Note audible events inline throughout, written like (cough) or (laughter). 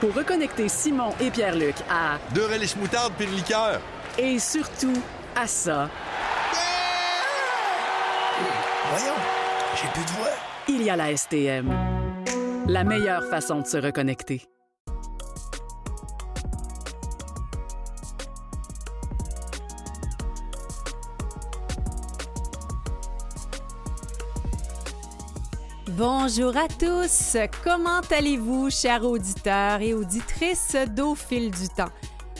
pour reconnecter Simon et Pierre-Luc à Deux relish moutarde puis une liqueur. et surtout à ça. Voyons, j'ai plus de voix. Il y a la STM. La meilleure façon de se reconnecter. Bonjour à tous. Comment allez-vous, chers auditeurs et auditrices d'Au fil du temps?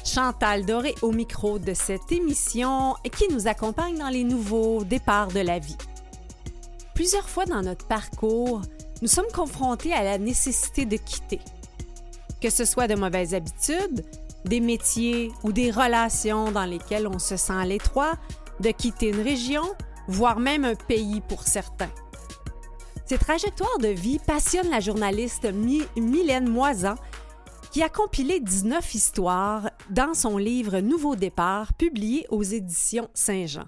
Chantal Doré au micro de cette émission qui nous accompagne dans les nouveaux départs de la vie. Plusieurs fois dans notre parcours, nous sommes confrontés à la nécessité de quitter. Que ce soit de mauvaises habitudes, des métiers ou des relations dans lesquelles on se sent à l'étroit, de quitter une région, voire même un pays pour certains. Ces trajectoires de vie passionnent la journaliste Mylène Moisan, qui a compilé 19 histoires dans son livre Nouveau départ, publié aux éditions Saint-Jean.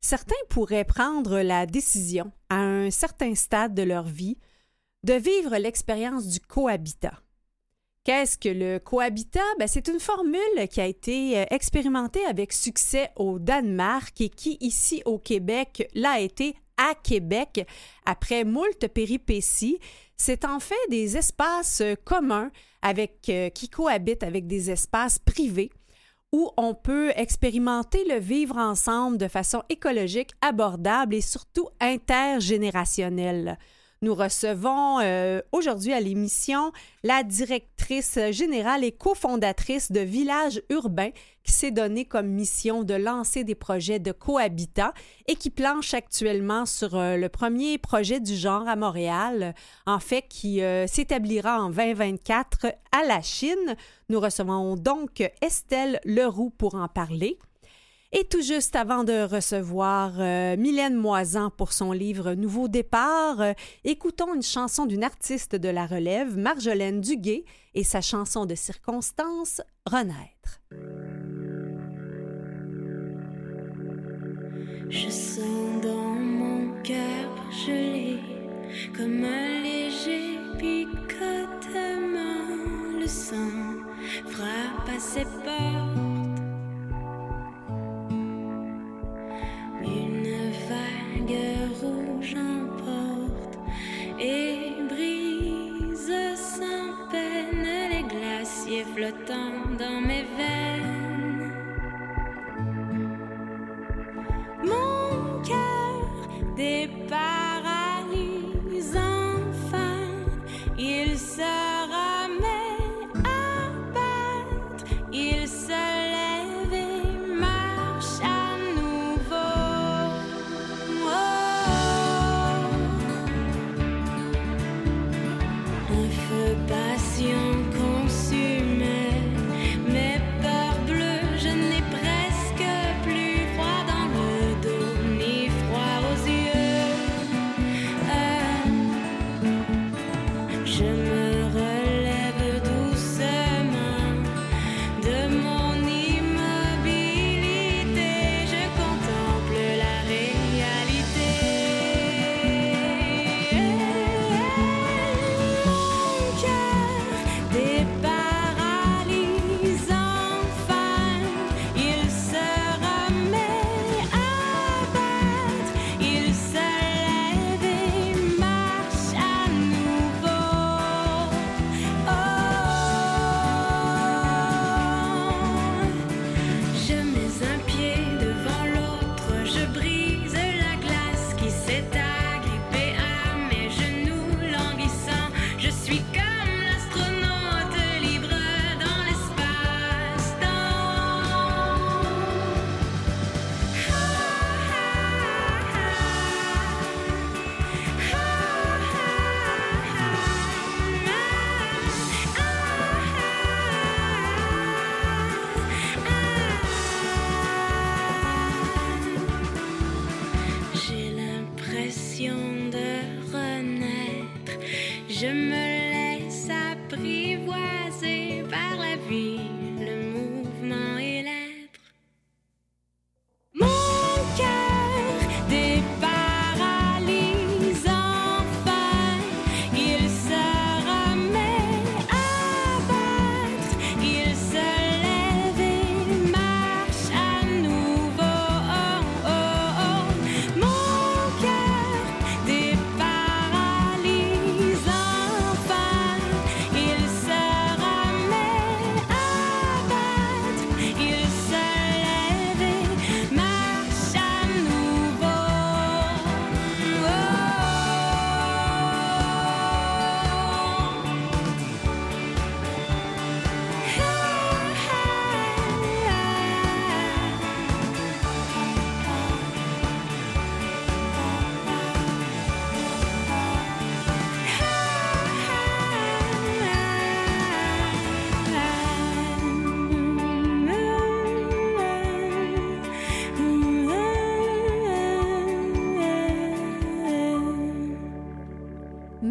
Certains pourraient prendre la décision, à un certain stade de leur vie, de vivre l'expérience du cohabitat. Qu'est-ce que le cohabitat? Ben, c'est une formule qui a été euh, expérimentée avec succès au Danemark et qui, ici au Québec, l'a été à Québec après moult péripéties. C'est en fait des espaces euh, communs avec, euh, qui cohabitent avec des espaces privés où on peut expérimenter le vivre ensemble de façon écologique, abordable et surtout intergénérationnelle. Nous recevons euh, aujourd'hui à l'émission la directrice générale et cofondatrice de Village Urbain qui s'est donné comme mission de lancer des projets de cohabitat et qui planche actuellement sur euh, le premier projet du genre à Montréal, en fait qui euh, s'établira en 2024 à la Chine. Nous recevons donc Estelle Leroux pour en parler. Et tout juste avant de recevoir euh, Mylène Moisan pour son livre Nouveau départ, euh, écoutons une chanson d'une artiste de la relève, Marjolaine Duguay, et sa chanson de circonstance, Renaître. Je. Le sang frappe. Rouge emporte et brise sans peine les glaciers flottants dans mes veines.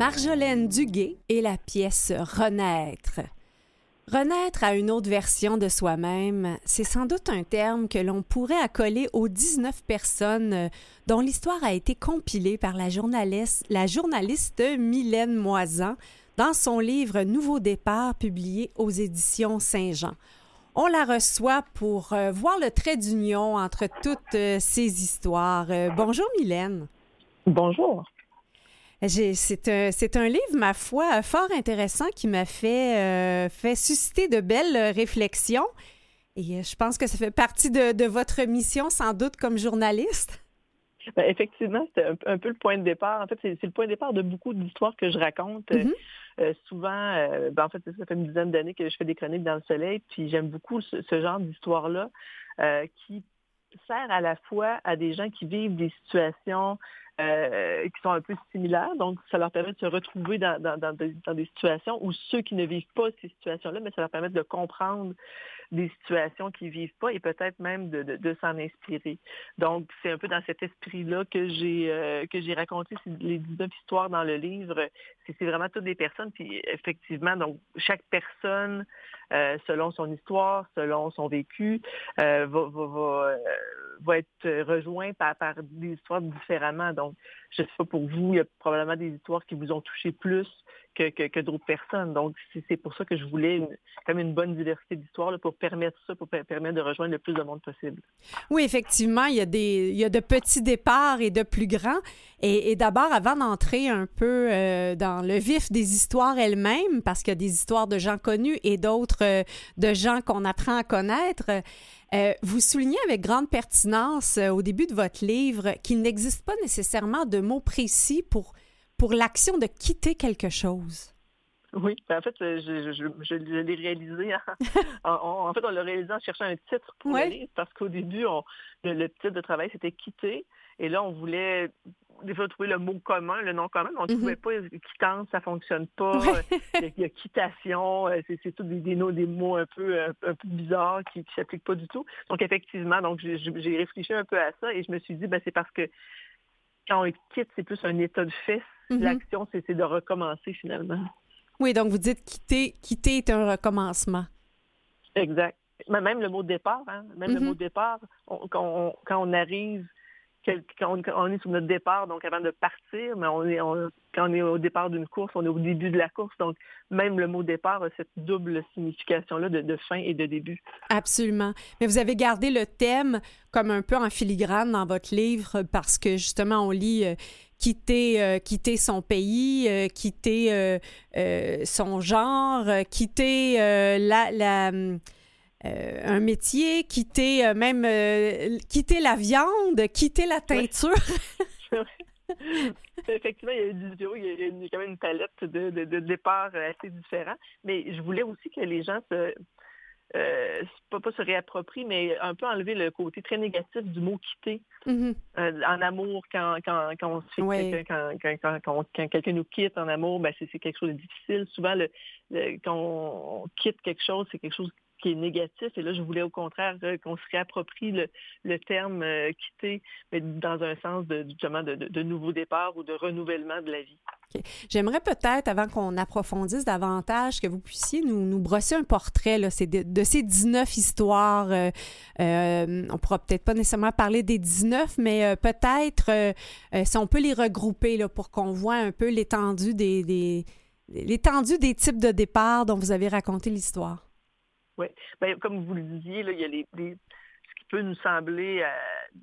Marjolaine Duguay et la pièce Renaître. Renaître à une autre version de soi-même, c'est sans doute un terme que l'on pourrait accoler aux 19 personnes euh, dont l'histoire a été compilée par la journaliste, la Mylène Moisan dans son livre Nouveau départ publié aux éditions Saint-Jean. On la reçoit pour euh, voir le trait d'union entre toutes euh, ces histoires. bonjour Mylène. Bonjour. C'est un, un, livre, ma foi, fort intéressant qui m'a fait, euh, fait susciter de belles réflexions. Et euh, je pense que ça fait partie de, votre mission, sans doute, comme journaliste. Ben, effectivement, c'est un, peu le point de départ. En fait, c'est le point de départ de beaucoup d'histoires que je raconte. Mm-hmm. Euh, souvent, ben, en fait, ça fait une dizaine d'années que je fais des chroniques dans le soleil, puis j'aime beaucoup ce, ce, genre d'histoire-là qui sert à la fois à des gens qui vivent des situations euh, qui sont un peu similaires. Donc, ça leur permet de se retrouver dans, dans, dans, dans, des situations où ceux qui ne vivent pas ces situations-là, mais ça leur permet de comprendre des situations qu'ils vivent pas et peut-être même de, de, s'en inspirer. Donc, c'est un peu dans cet esprit-là que j'ai euh, que j'ai raconté les 19 histoires dans le livre. C'est vraiment toutes des personnes, puis effectivement, donc chaque personne, euh, selon son histoire, selon son vécu, euh, va, va, être rejoint par, des histoires différemment. Donc, je sais pas pour vous, il y a probablement des histoires qui vous ont touché plus que, que, d'autres personnes. Donc, c'est pour ça que je voulais une, comme une bonne diversité d'histoires pour permettre ça, pour permettre de rejoindre le plus de monde possible. Oui, effectivement, il y a, des, il y a de petits départs et de plus grands. Et, d'abord, avant d'entrer un peu euh, dans le vif des histoires elles-mêmes, parce qu'il y a des histoires de gens connus et d'autres euh, de gens qu'on apprend à connaître, euh, vous soulignez avec grande pertinence au début de votre livre qu'il n'existe pas nécessairement de mots précis pour pour l'action de quitter quelque chose? Oui, ben, en fait, je, l'ai réalisé. (laughs) En, fait, on l'a réalisé en cherchant un titre pour le livre parce qu'au début, le, titre de travail, c'était quitter. Et là, on voulait des fois trouver le mot commun, le nom commun, mais on ne mm-hmm. trouvait pas quittance, ça fonctionne pas. il, y a, quittation, euh, c'est tout des, des, des, mots un peu, un, peu bizarres qui ne s'appliquent pas du tout. Donc, effectivement, donc j'ai réfléchi un peu à ça et je me suis dit, ben, c'est parce que quand on quitte, c'est plus un état de fait. Mhm. L'action, c'est de recommencer finalement. Oui, donc vous dites quitter, quitter est un recommencement. Exact. Même le mot départ, hein? même le mhm. mot départ, quand, on, arrive quand on, est sur notre départ, donc avant de partir, mais on est, quand on est au départ d'une course, on est au début de la course. Donc, même le mot départ a cette double signification-là de, fin et de début. Absolument. Mais vous avez gardé le thème comme un peu en filigrane dans votre livre parce que justement, on lit euh, quitter, euh, quitter son pays, euh, quitter son genre, quitter la, la euh, un métier, quitter euh, même euh, quitter la viande, quitter la teinture. (laughs) Effectivement, il y a il y a, quand même une palette de, de, de départs assez différents. Mais je voulais aussi que les gens se, pas, pas se réapproprient, mais un peu enlever le côté très négatif du mot quitter. Mm-hmm. en amour, quand, quand, quand, on quand, quand, quand, quelqu'un nous quitte en amour, ben c'est quelque chose de difficile. Souvent, le, quand on quitte quelque chose, c'est quelque chose qui est négatif. Et là, je voulais au contraire euh, qu'on se réapproprie le, terme euh, quitter, mais dans un sens de, justement de, de, nouveau départ ou de renouvellement de la vie. J'aimerais peut-être, avant qu'on approfondisse davantage, que vous puissiez nous, nous brosser un portrait là, de, ces 19 histoires. Euh, euh, on pourra peut-être pas nécessairement parler des 19, mais peut-être si on peut les regrouper là, pour qu'on voit un peu l'étendue des, des l'étendue des types de départ dont vous avez raconté l'histoire. Oui. Ben, comme vous le disiez, il y a les, ce qui peut nous sembler, euh,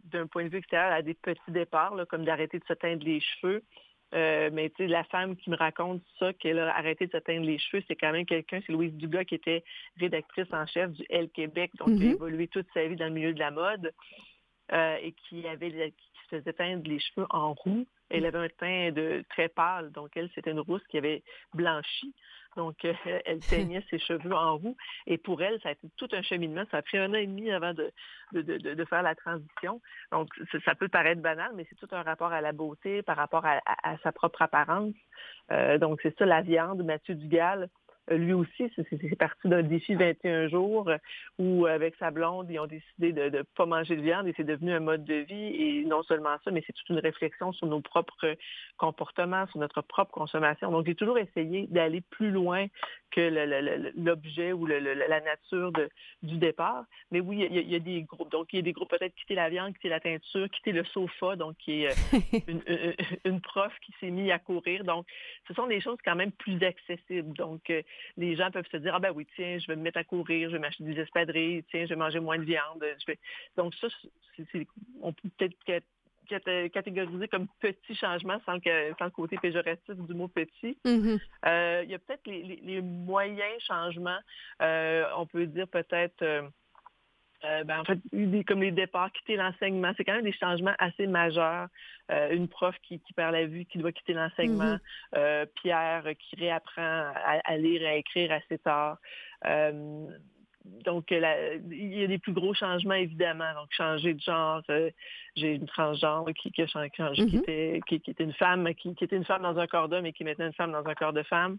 d'un point de vue extérieur, à des petits départs, comme d'arrêter de se teindre les cheveux. Euh, mais tu sais, la femme qui me raconte ça, qu'elle a arrêté de se teindre les cheveux, c'est quand même quelqu'un, c'est Louise Dugas qui était rédactrice en chef du Elle Québec, donc qui a mm-hmm. évolué toute sa vie dans le milieu de la mode euh, et qui avait qui se faisait teindre les cheveux en roux. Elle avait un teint de très pâle, donc elle, c'était une rousse qui avait blanchi. Donc, euh, elle teignait ses cheveux en roux. Et pour elle, ça a été tout un cheminement. Ça a pris un an et demi avant de, faire la transition. Donc, ça peut paraître banal, mais c'est tout un rapport à la beauté, par rapport à, sa propre apparence. Euh, donc, c'est ça, la viande, Mathieu Dugal. Lui aussi, c'est parti d'un défi 21 jours où, avec sa blonde, ils ont décidé de ne pas manger de viande et c'est devenu un mode de vie. Et non seulement ça, mais c'est toute une réflexion sur nos propres comportements, sur notre propre consommation. Donc, j'ai toujours essayé d'aller plus loin que l'objet ou la nature du départ. Mais oui, il y, a, des groupes. Donc, il y a des groupes peut-être quitter la viande, quitter la teinture, quitter le sofa, donc qui est euh, une, prof qui s'est mise à courir. Donc, ce sont des choses quand même plus accessibles. Donc, euh, les gens peuvent se dire, ah ben oui, tiens, je vais me mettre à courir, je vais m'acheter des espadrilles, tiens, je vais manger moins de viande. Donc, ça, on peut peut-être catégorisé comme petit changement sans le, côté péjoratif du mot petit. Mm-hmm. Euh, il y a peut-être les, moyens changements. Euh, on peut dire peut-être... Euh, ben, en fait, comme les départs, quitter l'enseignement, c'est quand même des changements assez majeurs. une prof qui, perd la vue, qui doit quitter l'enseignement. Mm-hmm. Pierre qui réapprend à, à, lire et à écrire assez tard donc, euh, il y a des plus gros changements, évidemment. Donc, changer de genre. Euh, j'ai une transgenre qui, qui, mm-hmm. était, qui, était, une femme, qui, était une femme dans un corps d'homme et qui est maintenant une femme dans un corps de femme.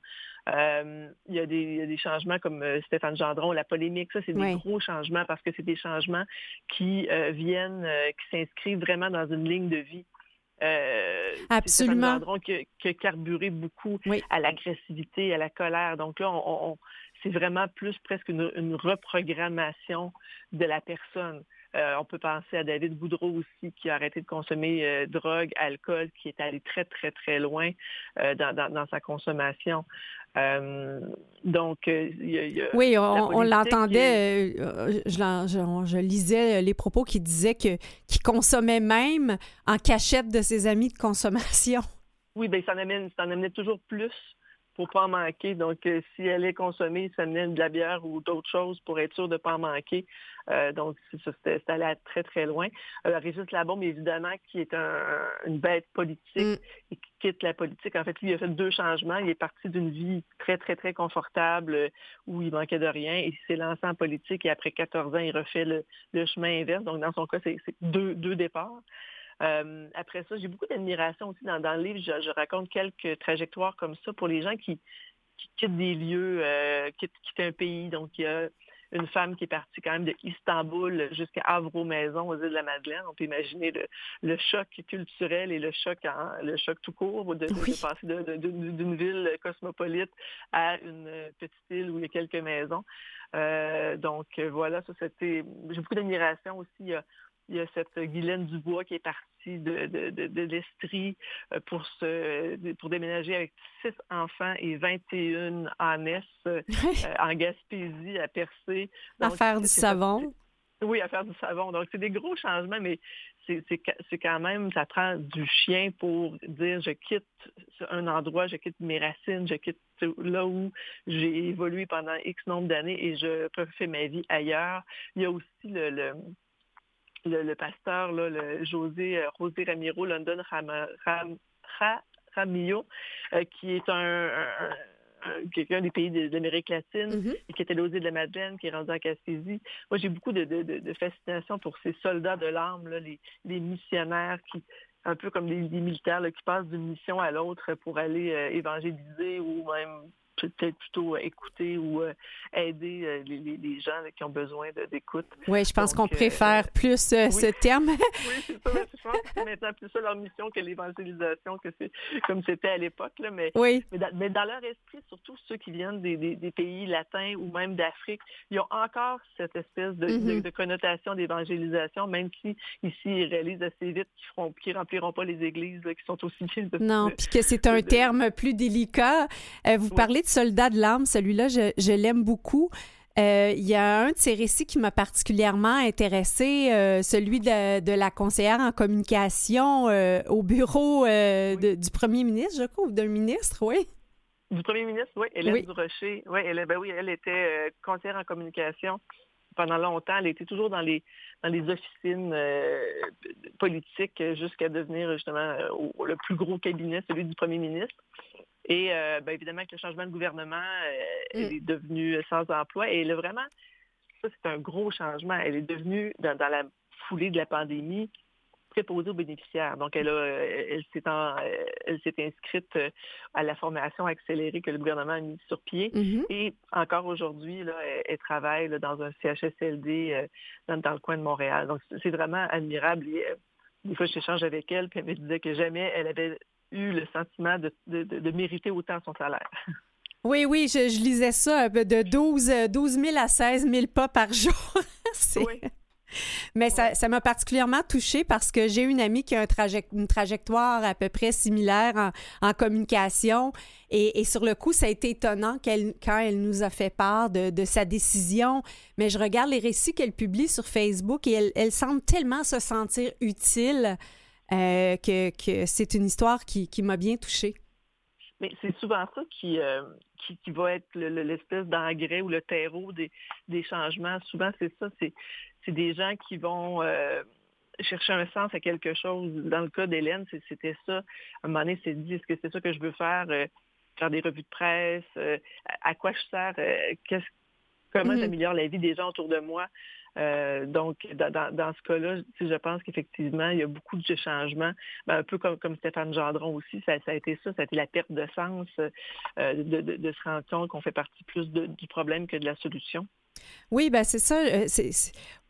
Euh, il, y a des, changements comme Stéphane Gendron, la polémique. Ça, c'est des gros changements parce que c'est des changements qui viennent, qui s'inscrivent vraiment dans une ligne de vie. Absolument. Gendron qui, a carburé beaucoup à l'agressivité, à la colère. Donc là, on c'est vraiment plus presque une, reprogrammation de la personne. Euh, on peut penser à David Boudreau aussi, qui a arrêté de consommer euh, drogue, alcool, qui est allé très, très, très loin euh, dans, sa consommation. donc, oui, on, l'entendait, je, lisais les propos qui disaient qu'il consommait même en cachette de ses amis de consommation. Oui, bien, ça en amenait toujours plus pour pas en manquer. Donc, euh, si elle est consommée, ça menait de la bière ou d'autres choses pour être sûr de ne pas en manquer. Euh, donc, c'était allé très, très loin. Euh, Régis Labombe, évidemment, qui est une bête politique mm. et qui quitte la politique. En fait, lui, il a fait deux changements. Il est parti d'une vie très, très, très confortable euh, où il manquait de rien et il s'est lancé en politique et après 14 ans, il refait le, chemin inverse. Donc, dans son cas, c'est deux, deux départs. Euh, après ça, j'ai beaucoup d'admiration aussi dans, le livre. Je, raconte quelques trajectoires comme ça pour les gens qui, quittent des lieux, euh, qui quittent, un pays. Donc, il y a une femme qui est partie quand même de Istanbul jusqu'à Havre-aux-Maisons, aux îles de la Madeleine. On peut imaginer le, choc culturel et le choc, le choc tout court de, passer d'une ville cosmopolite à une petite île où il y a quelques maisons. Euh, donc voilà, ça c'était. J'ai beaucoup d'admiration aussi. Il y a cette Guylaine Dubois qui est partie de, de, l'Estrie euh, pour, se, pour déménager avec six enfants et 21 ânesses (laughs) euh, en Gaspésie, à Percé. à faire du savon. Oui, à faire du savon. Donc, c'est des gros changements, mais c'est quand même, ça prend du chien pour dire je quitte un endroit, je quitte mes racines, je quitte là où j'ai évolué pendant X nombre d'années et je fais ma vie ailleurs. Il y a aussi le le, pasteur, là, le José, euh, José Ramiro London Ramillo, euh, qui est un, quelqu'un des pays de, l'Amérique latine mm-hmm. qui était losé de la Madeleine, qui est rendu en Gaspésie. Moi, j'ai beaucoup de, fascination pour ces soldats de l'âme, les, les, missionnaires qui, un peu comme des, militaires qui passent d'une mission à l'autre pour aller euh, évangéliser ou même peut-être plutôt écouter ou euh, aider euh, les, gens qui ont besoin d'écoute. Oui, je pense qu'on euh, préfère plus ce terme. (laughs) oui, c'est ça. Je pense que c'est maintenant plus ça leur mission que l'évangélisation, que c'est comme c'était à l'époque. Mais, oui. mais, dans, leur esprit, surtout ceux qui viennent des, pays latins ou même d'Afrique, ils ont encore cette espèce de, mm-hmm. connotation d'évangélisation, même si ici, ils réalisent assez vite qu'ils ne rempliront pas les églises qui sont aussi bien Non, puis que c'est un terme plus délicat. vous parlez de Soldat de l'âme, celui-là, je, l'aime beaucoup. Euh, il y a un de ces récits qui m'a particulièrement intéressé, euh, celui de, la conseillère en communication euh, au bureau du premier ministre, je crois, ou d'un ministre, oui. Du premier ministre, oui, Hélène oui. Durocher. Oui, elle, ben oui, elle était conseillère en communication pendant longtemps. Elle était toujours dans les, dans les officines politiques jusqu'à devenir justement le plus gros cabinet, celui du premier ministre. Et euh, ben, évidemment, avec le changement de gouvernement, euh, elle mm. est devenue sans emploi. Et elle a vraiment, ça c'est un gros changement. Elle est devenue, dans, la foulée de la pandémie, préposée aux bénéficiaires. Donc, elle, elle s'est elle s'est inscrite à la formation accélérée que le gouvernement a mise sur pied. Mhm. Et encore aujourd'hui, là, elle, travaille dans un CHSLD dans, dans, le coin de Montréal. Donc, c'est vraiment admirable. des fois, j'échange avec elle, puis elle me disait que jamais elle avait eu le sentiment de, de, de mériter autant son salaire. (laughs) Oui, oui, je, lisais ça de 12, 12 000 à 16 000 pas par jour. (laughs) oui. Mais ça, m'a particulièrement touchée parce que j'ai une amie qui a une trajectoire à peu près similaire en, communication. Et, sur le coup, ça a été étonnant quand elle nous a fait part de, sa décision. Mais je regarde les récits qu'elle publie sur Facebook et elle, semble tellement se sentir utile euh, que, c'est une histoire qui, m'a bien touchée. Mais c'est souvent ça qui, euh, qui, va être l'espèce d'engrais ou le terreau des, des changements. Souvent, c'est ça, c'est c'est des gens qui vont euh, chercher un sens à quelque chose. Dans le cas d'Hélène, c'était ça. À un moment donné, c'est dit, est-ce que c'est ça que je veux faire? Euh, faire des revues de presse? À quoi je sers? comment mm-hmm. j'améliore la vie des gens autour de moi? Donc, dans, ce cas-là, je pense qu'effectivement, il y a beaucoup de changements. Ben, un peu comme, Stéphane Gendron aussi, ça, a été ça, ça a été la perte de sens, de, se rendre compte qu'on fait partie plus du problème que de la solution. Oui, ben c'est ça. c'est,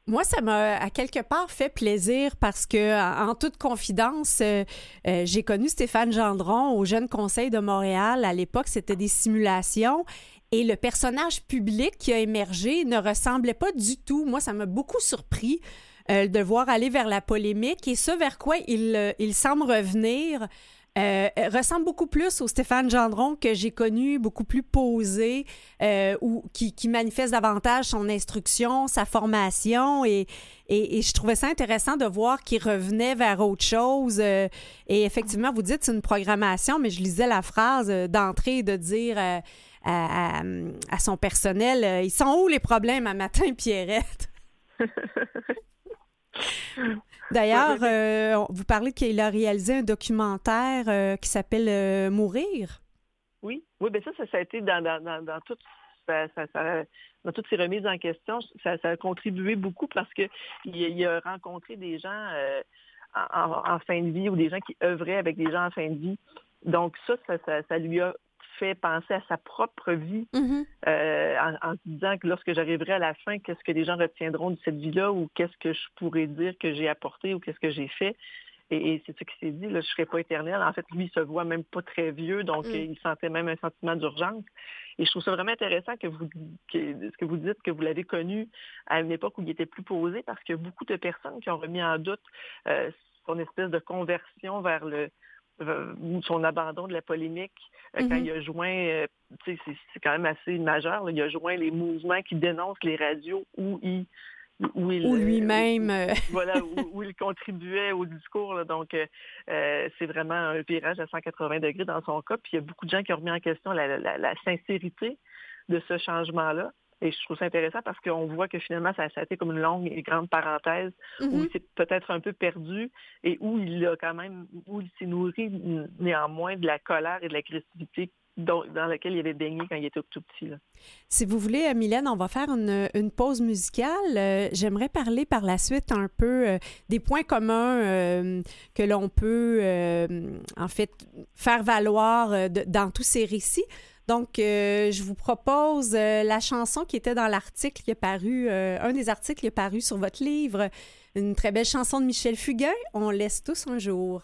moi, ça m'a à quelque part fait plaisir parce que, en toute confidence, euh, euh, j'ai connu Stéphane Gendron au Jeune Conseil de Montréal. À l'époque, c'était des simulations. Et le personnage public qui a émergé ne ressemblait pas du tout. Moi, ça m'a beaucoup surpris euh, de voir aller vers la polémique et ce vers quoi il, il semble revenir. Euh, ressemble beaucoup plus au Stéphane Gendron que j'ai connu, beaucoup plus posé, euh, ou qui, manifeste davantage son instruction, sa formation, et, et, je trouvais ça intéressant de voir qu'il revenait vers autre chose. Euh, et effectivement, vous dites une programmation, mais je lisais la phrase d'entrée de dire à, à, son personnel, ils sont où les problèmes à matin, (laughs) Pierrette? (laughs) D'ailleurs, euh, vous parlez qu'il a réalisé un documentaire euh, qui s'appelle euh, Mourir. Oui, oui, bien ça, ça, a été dans, toutes ces remises en question, ça, a contribué beaucoup parce qu'il il a rencontré des gens en, fin de vie ou des gens qui œuvraient avec des gens en fin de vie. Donc ça, ça lui a fait penser à sa propre vie mm-hmm. euh, en, se disant que lorsque j'arriverai à la fin, qu'est-ce que les gens retiendront de cette vie-là ou qu'est-ce que je pourrais dire que j'ai apporté ou qu'est-ce que j'ai fait. Et, c'est ce qui s'est dit, là, je ne serai pas éternel. En fait, lui, il se voit même pas très vieux, donc mm. il sentait même un sentiment d'urgence. Et je trouve ça vraiment intéressant que vous ce que vous dites que vous l'avez connu à une époque où il était plus posé, parce que beaucoup de personnes qui ont remis en doute euh, son espèce de conversion vers le, son abandon de la polémique euh, quand mhm. il a joint, euh, c'est quand même assez majeur, il a joint les mouvements qui dénoncent les radios où il où, lui-même. (laughs) voilà, où, il contribuait au discours. donc, c'est vraiment un virage à 180 degrés dans son cas. Puis il y a beaucoup de gens qui ont remis en question la sincérité de ce changement-là. Et je trouve ça intéressant parce qu'on voit que finalement, ça, a été comme une longue et grande parenthèse où il mm-hmm. s'est peut-être un peu perdu et où il a quand même, où il s'est nourri néanmoins de la colère et de l'agressivité dans, laquelle il avait baigné quand il était tout petit. Si vous voulez, euh, Mylène, on va faire une, pause musicale. Euh, j'aimerais parler par la suite un peu euh, des points communs que l'on peut, en fait, faire valoir dans tous ces récits. Donc, euh, je vous propose euh, la chanson qui était dans l'article qui est paru, euh, un des articles qui est paru sur votre livre, une très belle chanson de Michel Fugain, On laisse tous un jour.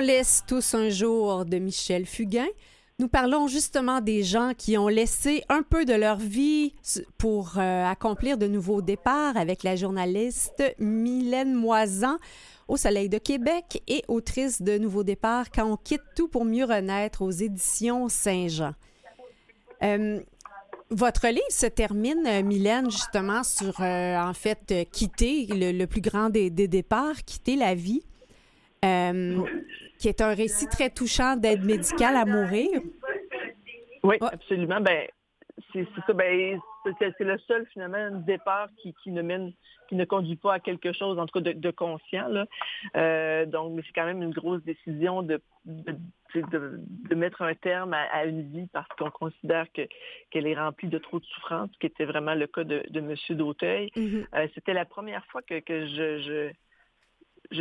Laisse tous un jour de Michel Fugain. Nous parlons justement des gens qui ont laissé un peu de leur vie pour euh, accomplir de nouveaux départs avec la journaliste Mylène Moisan au Soleil de Québec et autrice de Nouveaux départs quand on quitte tout pour mieux renaître aux éditions Saint-Jean. Euh, votre livre se termine, euh, Mylène, justement sur, en fait, quitter le, plus grand des, des, départs, quitter la vie qui est un récit très touchant d'aide médicale à mourir. Oui, absolument. Ben, c'est ça. Ben, c'est le seul finalement départ qui, ne mène, qui ne conduit pas à quelque chose, en tout cas de, conscient. Là. Euh, donc, mais c'est quand même une grosse décision de, de, mettre un terme à, une vie parce qu'on considère que qu'elle est remplie de trop de souffrance, ce qui était vraiment le cas de, de M. Dauteuil. Mm-hmm. Euh, c'était la première fois que, que je je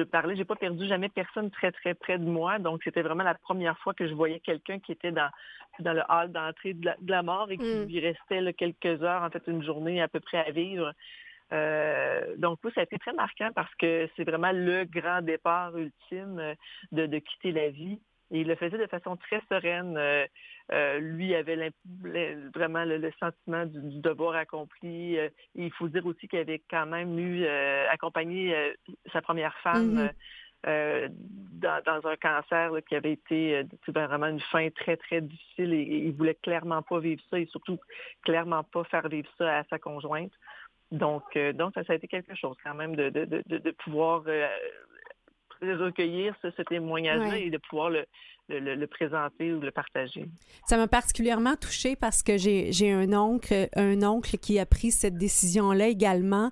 parlais, j'ai pas perdu jamais personne très très près de moi, donc c'était vraiment la première fois que je voyais quelqu'un qui était dans dans le hall d'entrée de, la mort et qui mm. lui restait quelques heures, en fait une journée à peu près à vivre. Euh, donc oui, ça a été très marquant parce que c'est vraiment le grand départ ultime de, de quitter la vie. Et il le faisait de façon très sereine. Euh, euh, lui avait vraiment le, sentiment du, devoir accompli. Euh, il faut dire aussi qu'il avait quand même eu accompagné sa première femme mm-hmm. dans, un cancer qui avait été vraiment une fin très, très difficile et, il voulait clairement pas vivre ça et surtout clairement pas faire vivre ça à sa conjointe. Donc, donc ça, a été quelque chose quand même de, de, de pouvoir recueillir ce, témoignage-là et de pouvoir le, le, présenter ou le partager? Ça m'a particulièrement touchée parce que j'ai un oncle, un oncle qui a pris cette décision-là également.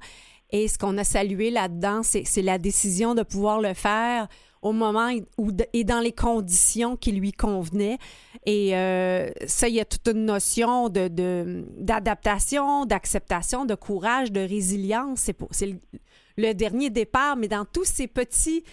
Et ce qu'on a salué là-dedans, c'est la décision de pouvoir le faire au moment où, et dans les conditions qui lui convenaient. Et euh, ça, il y a toute une notion d'adaptation, de, d'acceptation, de courage, de résilience. C'est le, le dernier départ, mais dans tous ces petits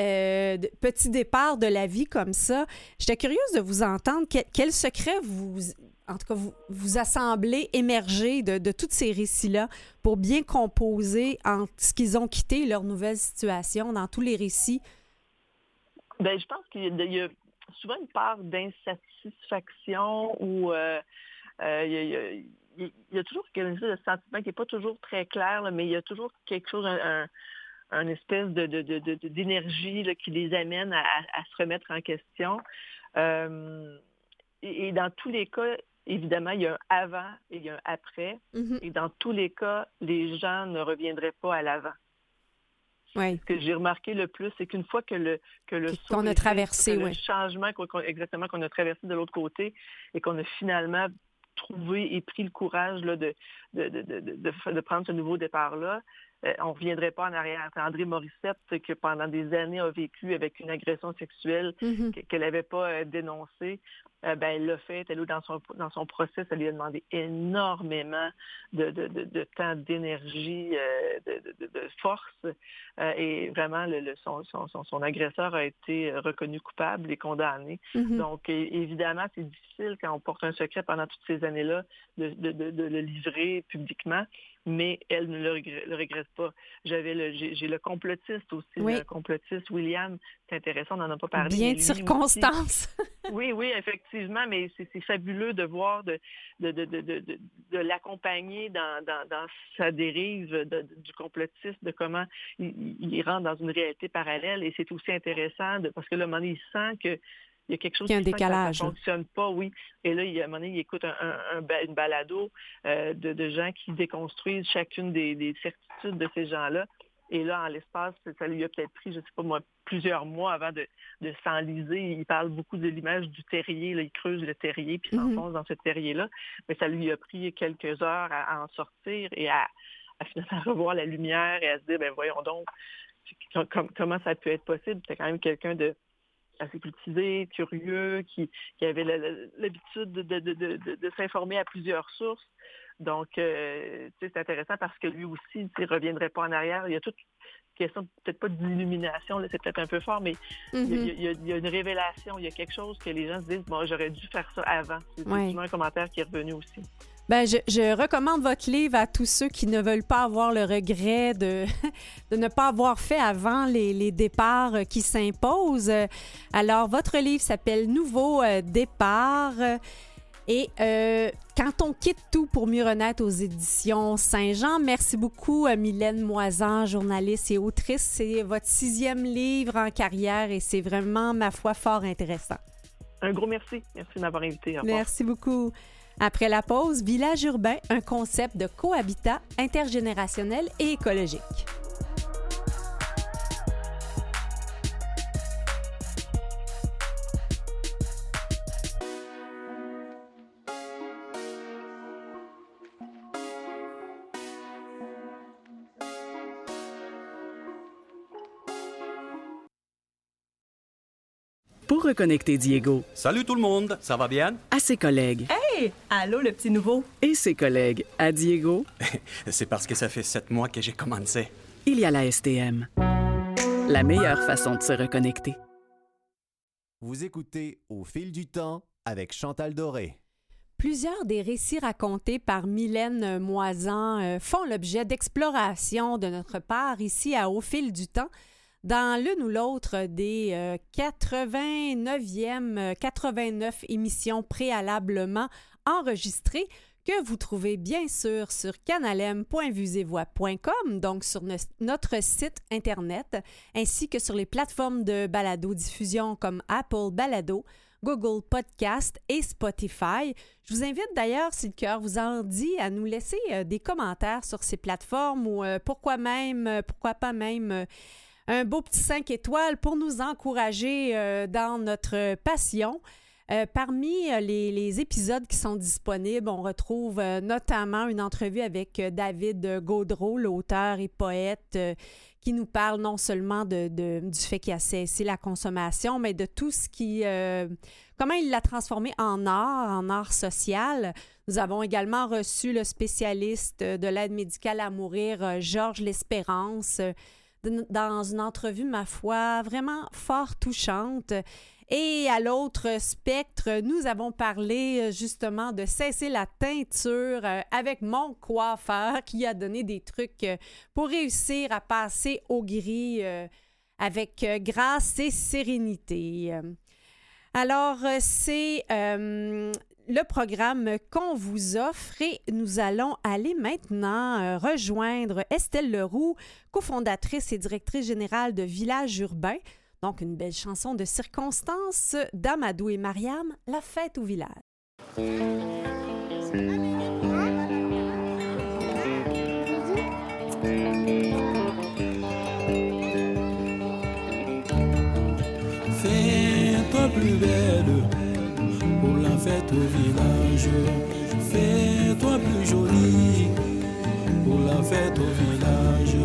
euh, petit départ de la vie comme ça. J'étais curieuse de vous entendre. Quel, secret vous, en tout cas, vous, vous assemblez émerger de, de tous ces récits-là pour bien composer entre ce qu'ils ont quitté leur nouvelle situation dans tous les récits? Bien, je pense qu'il y, a souvent une part d'insatisfaction ou euh, euh, il, y a, toujours quelque chose de sentiment qui n'est pas toujours très clair, mais il y a toujours quelque chose, espèce de, d'énergie qui les amène à, se remettre en question. Euh, et, dans tous les cas, évidemment, il y a un avant et il y a un après. Mm-hmm. Et dans tous les cas, les gens ne reviendraient pas à l'avant. Ce que j'ai remarqué le plus, c'est qu'une fois que le que le qu'on a traversé, le changement exactement qu'on a traversé de l'autre côté et qu'on a finalement trouvé et pris le courage là, de, de, de, de, prendre ce nouveau départ-là, on ne reviendrait pas en arrière. André Morissette, que pendant des années a vécu avec une agression sexuelle mm-hmm. qu'elle n'avait pas euh, dénoncée, euh, ben, elle l'a fait. Elle est dans son, dans son procès, ça lui a demandé énormément de, de, de, temps, d'énergie, de, force. et vraiment, le, son, son, son, agresseur a été reconnu coupable et condamné. Mm-hmm. Donc, évidemment, c'est difficile quand on porte un secret pendant toutes ces années-là de, le livrer publiquement mais elle ne le, regrette, pas. J'avais le, j'ai, le complotiste aussi, le complotiste William. C'est intéressant, on n'en a pas parlé. Bien de circonstances. (laughs) oui, oui, effectivement, mais c'est, fabuleux de voir de, de, de, de, de, l'accompagner dans, dans, dans, sa dérive du complotiste, de comment il, il, rentre dans une réalité parallèle. Et c'est aussi intéressant de, parce que là, moment il sent que il y a quelque chose qui, un décalage. fonctionne pas, oui. Et là, il, à un moment donné, il écoute un, une balado euh, de, gens qui déconstruisent chacune des, certitudes de ces gens-là. Et là, en l'espace, ça lui a peut-être pris, je ne sais pas moi, plusieurs mois avant de, s'enliser. Il parle beaucoup de l'image du terrier. Là, il creuse le terrier puis mm-hmm. s'enfonce dans ce terrier-là. Mais ça lui a pris quelques heures à, en sortir et à, finalement (laughs) revoir la lumière et à se dire, ben voyons donc, comment ça peut être possible? C'est quand même quelqu'un de assez cultivé, curieux, qui, avait l'habitude de, s'informer à plusieurs sources. Donc, euh, c'est intéressant parce que lui aussi, il ne reviendrait pas en arrière. Il y a toute question, peut-être pas d'illumination, c'est peut-être un peu fort, mais il, y a, une révélation, il y a quelque chose que les gens se disent, bon, j'aurais dû faire ça avant. C'est un commentaire qui est revenu aussi. Ben, je, je, recommande votre livre à tous ceux qui ne veulent pas avoir le regret de, (laughs) de ne pas avoir fait avant les, les départs qui s'imposent. Alors, votre livre s'appelle Nouveau euh, départ. Et euh, quand on quitte tout pour mieux renaître aux éditions Saint-Jean, merci beaucoup à Mylène Moisan, journaliste et autrice. C'est votre sixième livre en carrière et c'est vraiment, ma foi, fort intéressant. Un gros merci. Merci de m'avoir invité. Merci beaucoup. Après la pause, Village urbain, un concept de cohabitat intergénérationnel et écologique. Reconnecter Diego. Salut tout le monde, ça va bien? À ses collègues. Hey! Allô, le petit nouveau? Et ses collègues à Diego. (laughs) C'est parce que ça fait sept mois que j'ai commencé. Il y a la STM. La meilleure façon de se reconnecter. Vous écoutez Au fil du temps avec Chantal Doré. Plusieurs des récits racontés par Mylène Moisan euh, font l'objet d'exploration de notre part ici à Au fil du temps dans l'une ou l'autre des 89e, 89 émissions préalablement enregistrées que vous trouvez bien sûr sur canalem.vusevoix.com, donc sur notre site Internet, ainsi que sur les plateformes de balado-diffusion comme Apple Balado, Google Podcast et Spotify. Je vous invite d'ailleurs, si le cœur vous en dit, à nous laisser euh, des commentaires sur ces plateformes ou euh, pourquoi même, euh, pourquoi pas même un beau petit 5 étoiles pour nous encourager euh, dans notre passion. Euh, parmi euh, les, épisodes qui sont disponibles, on retrouve notamment une entrevue avec David Gaudreau, l'auteur et poète, qui nous parle non seulement de, du fait qu'il a cessé la consommation, mais de tout ce qui... comment il l'a transformé en art, en art social. Nous avons également reçu le spécialiste de l'aide médicale à mourir, Georges L'Espérance, dans une entrevue, ma foi, vraiment fort touchante. Et à l'autre spectre, nous avons parlé euh, justement de cesser la teinture euh, avec mon coiffeur qui a donné des trucs euh, pour réussir à passer au gris avec grâce et sérénité. Alors, c'est le programme qu'on vous offre et nous allons aller maintenant euh, rejoindre Estelle Leroux, cofondatrice et directrice générale de Village Urbain. Donc, une belle chanson de circonstance d'Amadou et Mariam, La fête au village. Plus belle fête au village. Fais-toi plus jolie pour la fête au village.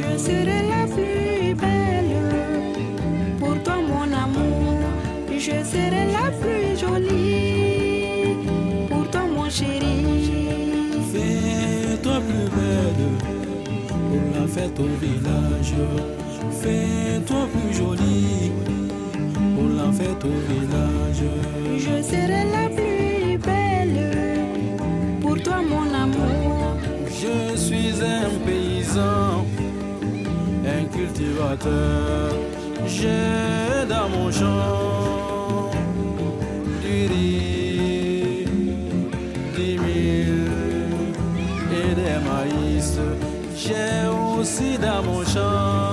Je serai la plus belle pour toi, mon amour. Je serai la plus jolie pour toi, mon chéri. Fais-toi plus belle pour la fête au village. Fais-toi plus jolie fête au village. Je serai la plus belle pour toi, mon amour. Je suis un paysan, un cultivateur. J'ai dans mon champ du riz, des mille et des maïs. J'ai aussi dans mon champ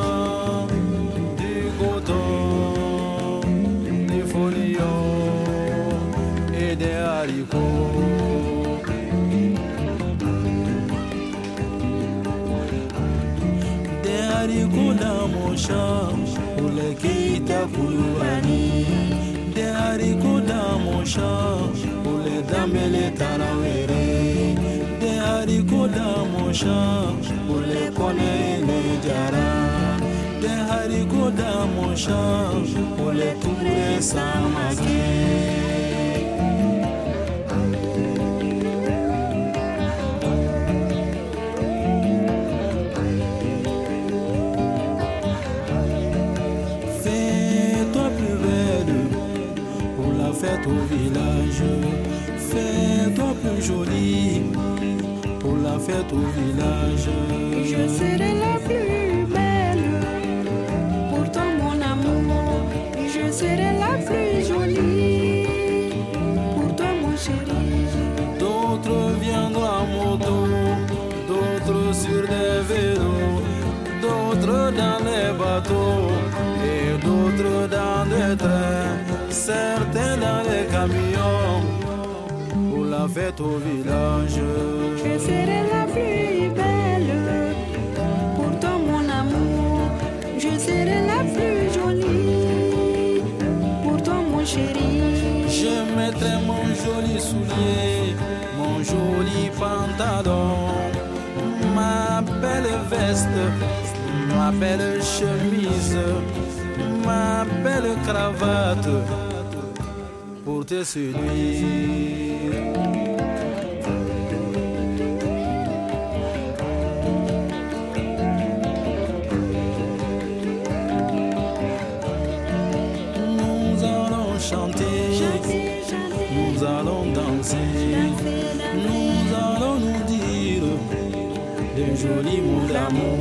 dans mon champ pour les dames et les tarawere. Des haricots dans mon champ pour les connais et les diarras. Des haricots fête au village. Je serai la plus belle. Pourtant, mon amour, je serai la plus jolie. Pour toi, mon chéri. D'autres viendront à moto, d'autres sur des vélos, d'autres dans les bateaux et d'autres dans des trains, certains dans les camions pour la fête au village. Je serai la belle. Pourtant, mon amour, je serai la plus jolie. Pourtant, mon chéri. Je mettrai mon joli soulier, mon joli pantalon, ma belle veste, ma belle chemise, ma belle cravate pour te séduire. Des jolis mots d'amour.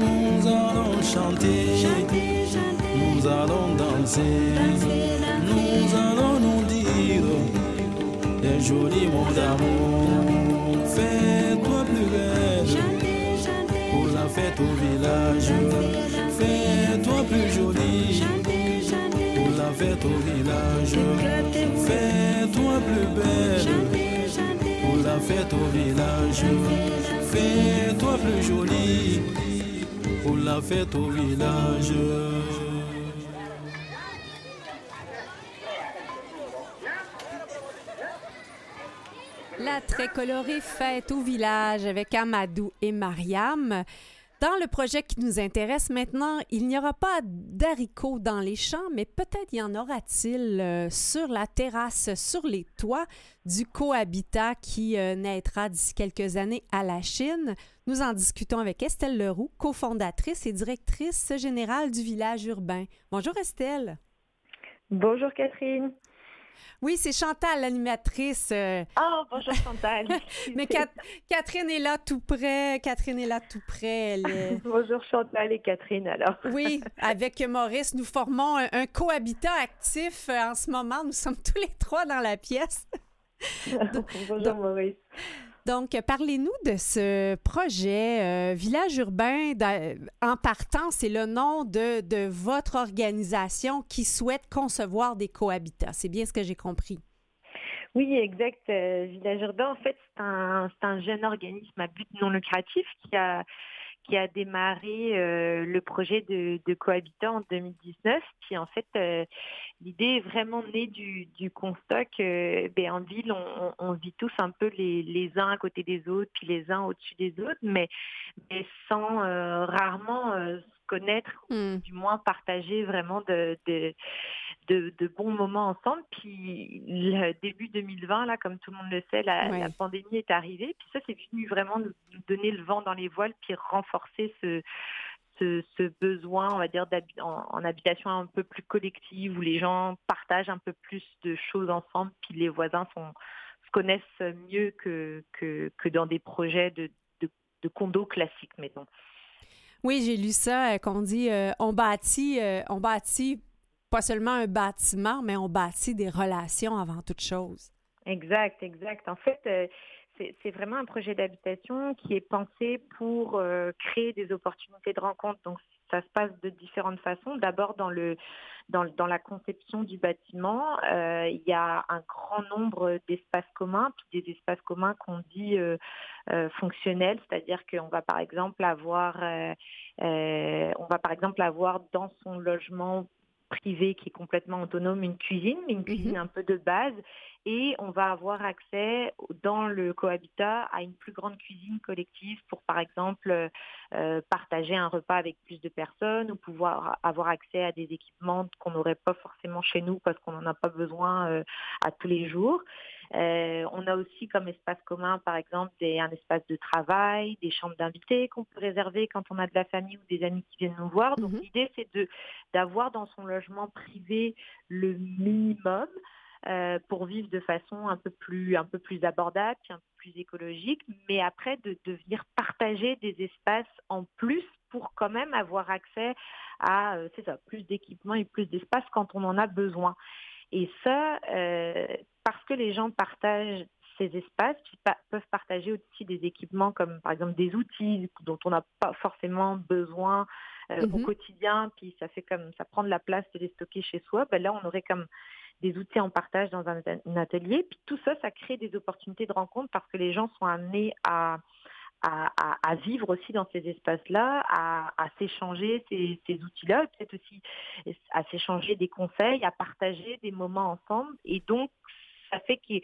Nous allons chanter, nous allons danser, nous allons nous dire des jolis mots d'amour. Fais-toi plus belle pour la fête au village. Fête au village. Fais-toi plus belle pour la fête au village. Fais-toi plus jolie pour la fête au village. La très colorée fête au village avec Amadou et Mariam. Dans le projet qui nous intéresse maintenant, il n'y aura pas d'haricots dans les champs, mais peut-être y en aura-t-il euh, sur la terrasse, sur les toits du cohabitat qui euh, naîtra d'ici quelques années à la Chine. Nous en discutons avec Estelle Leroux, cofondatrice et directrice générale du village urbain. Bonjour Estelle. Bonjour Catherine. Oui, c'est Chantal, l'animatrice. euh, Ah, bonjour Chantal. (laughs) Mais Cat- Catherine est là tout près. Catherine est là tout près. Est- (laughs) bonjour Chantal et Catherine alors. (laughs) Oui, avec Maurice, nous formons un, un cohabitat actif euh, en ce moment. Nous sommes tous les trois dans la pièce. bonjour Maurice. Donc, parlez-nous de ce projet euh, Village urbain. En partant, c'est le nom de, votre organisation qui souhaite concevoir des cohabitats. C'est bien ce que j'ai compris. Oui, exact. Euh, Village Urbain, en fait, c'est un jeune organisme à but non lucratif qui a, qui a démarré euh, le projet de, de cohabitat en 2019. Puis en fait, euh, l'idée est vraiment née du, du constat que ben, en ville, on, on- vit tous un peu les, les uns à côté des autres, puis les uns au-dessus des autres, mais, mais sans euh, rarement euh, se connaître, ou du moins partager vraiment de, de, de, de bons moments ensemble. Puis le début 2020, là, comme tout le monde le sait, la, Ouais. la pandémie est arrivée. Puis ça, c'est venu vraiment nous donner le vent dans les voiles, puis renforcer ce, ce, ce besoin, on va dire, en, en habitation un peu plus collective, où les gens partagent un peu plus de choses ensemble, puis les voisins sont, se connaissent mieux que, que, que dans des projets de, de, de condos classiques, mettons. Oui, j'ai lu ça, euh, qu'on dit euh, on bâtit, euh, on bâtit pas seulement un bâtiment, mais on bâtit des relations avant toute chose. Exact, exact. En fait, euh, c'est vraiment un projet d'habitation qui est pensé pour euh, créer des opportunités de rencontre. Donc, ça se passe de différentes façons. D'abord, dans dans, la conception du bâtiment, euh, il y a un grand nombre d'espaces communs, puis des espaces communs qu'on dit fonctionnels, c'est-à-dire qu'on va par exemple avoir, on va par exemple avoir dans son logement privé qui est complètement autonome une cuisine, mais une cuisine un peu de base, et on va avoir accès dans le cohabitat à une plus grande cuisine collective pour par exemple euh, partager un repas avec plus de personnes ou pouvoir avoir accès à des équipements qu'on n'aurait pas forcément chez nous parce qu'on n'en a pas besoin euh, à tous les jours. Euh, on a aussi comme espace commun, par exemple, des, un espace de travail, des chambres d'invités qu'on peut réserver quand on a de la famille ou des amis qui viennent nous voir. Donc l'idée, c'est de d'avoir dans son logement privé le minimum. Euh, pour vivre de façon un peu plus un peu plus abordable, un peu plus écologique, mais après de, de venir partager des espaces en plus pour quand même avoir accès à euh, c'est ça plus d'équipements et plus d'espace quand on en a besoin. Et ça, euh, parce que les gens partagent ces espaces, puis peuvent partager aussi des équipements comme par exemple des outils dont on n'a pas forcément besoin au Mhm. quotidien, puis ça fait comme ça prend de la place de les stocker chez soi. Ben là, on aurait comme des outils en partage dans un, un atelier. Puis tout ça, ça crée des opportunités de rencontre parce que les gens sont amenés à, à, à- à vivre aussi dans ces espaces-là, à, à s'échanger ces, ces outils-là, peut-être aussi à s'échanger des conseils, à partager des moments ensemble. Et donc, ça fait que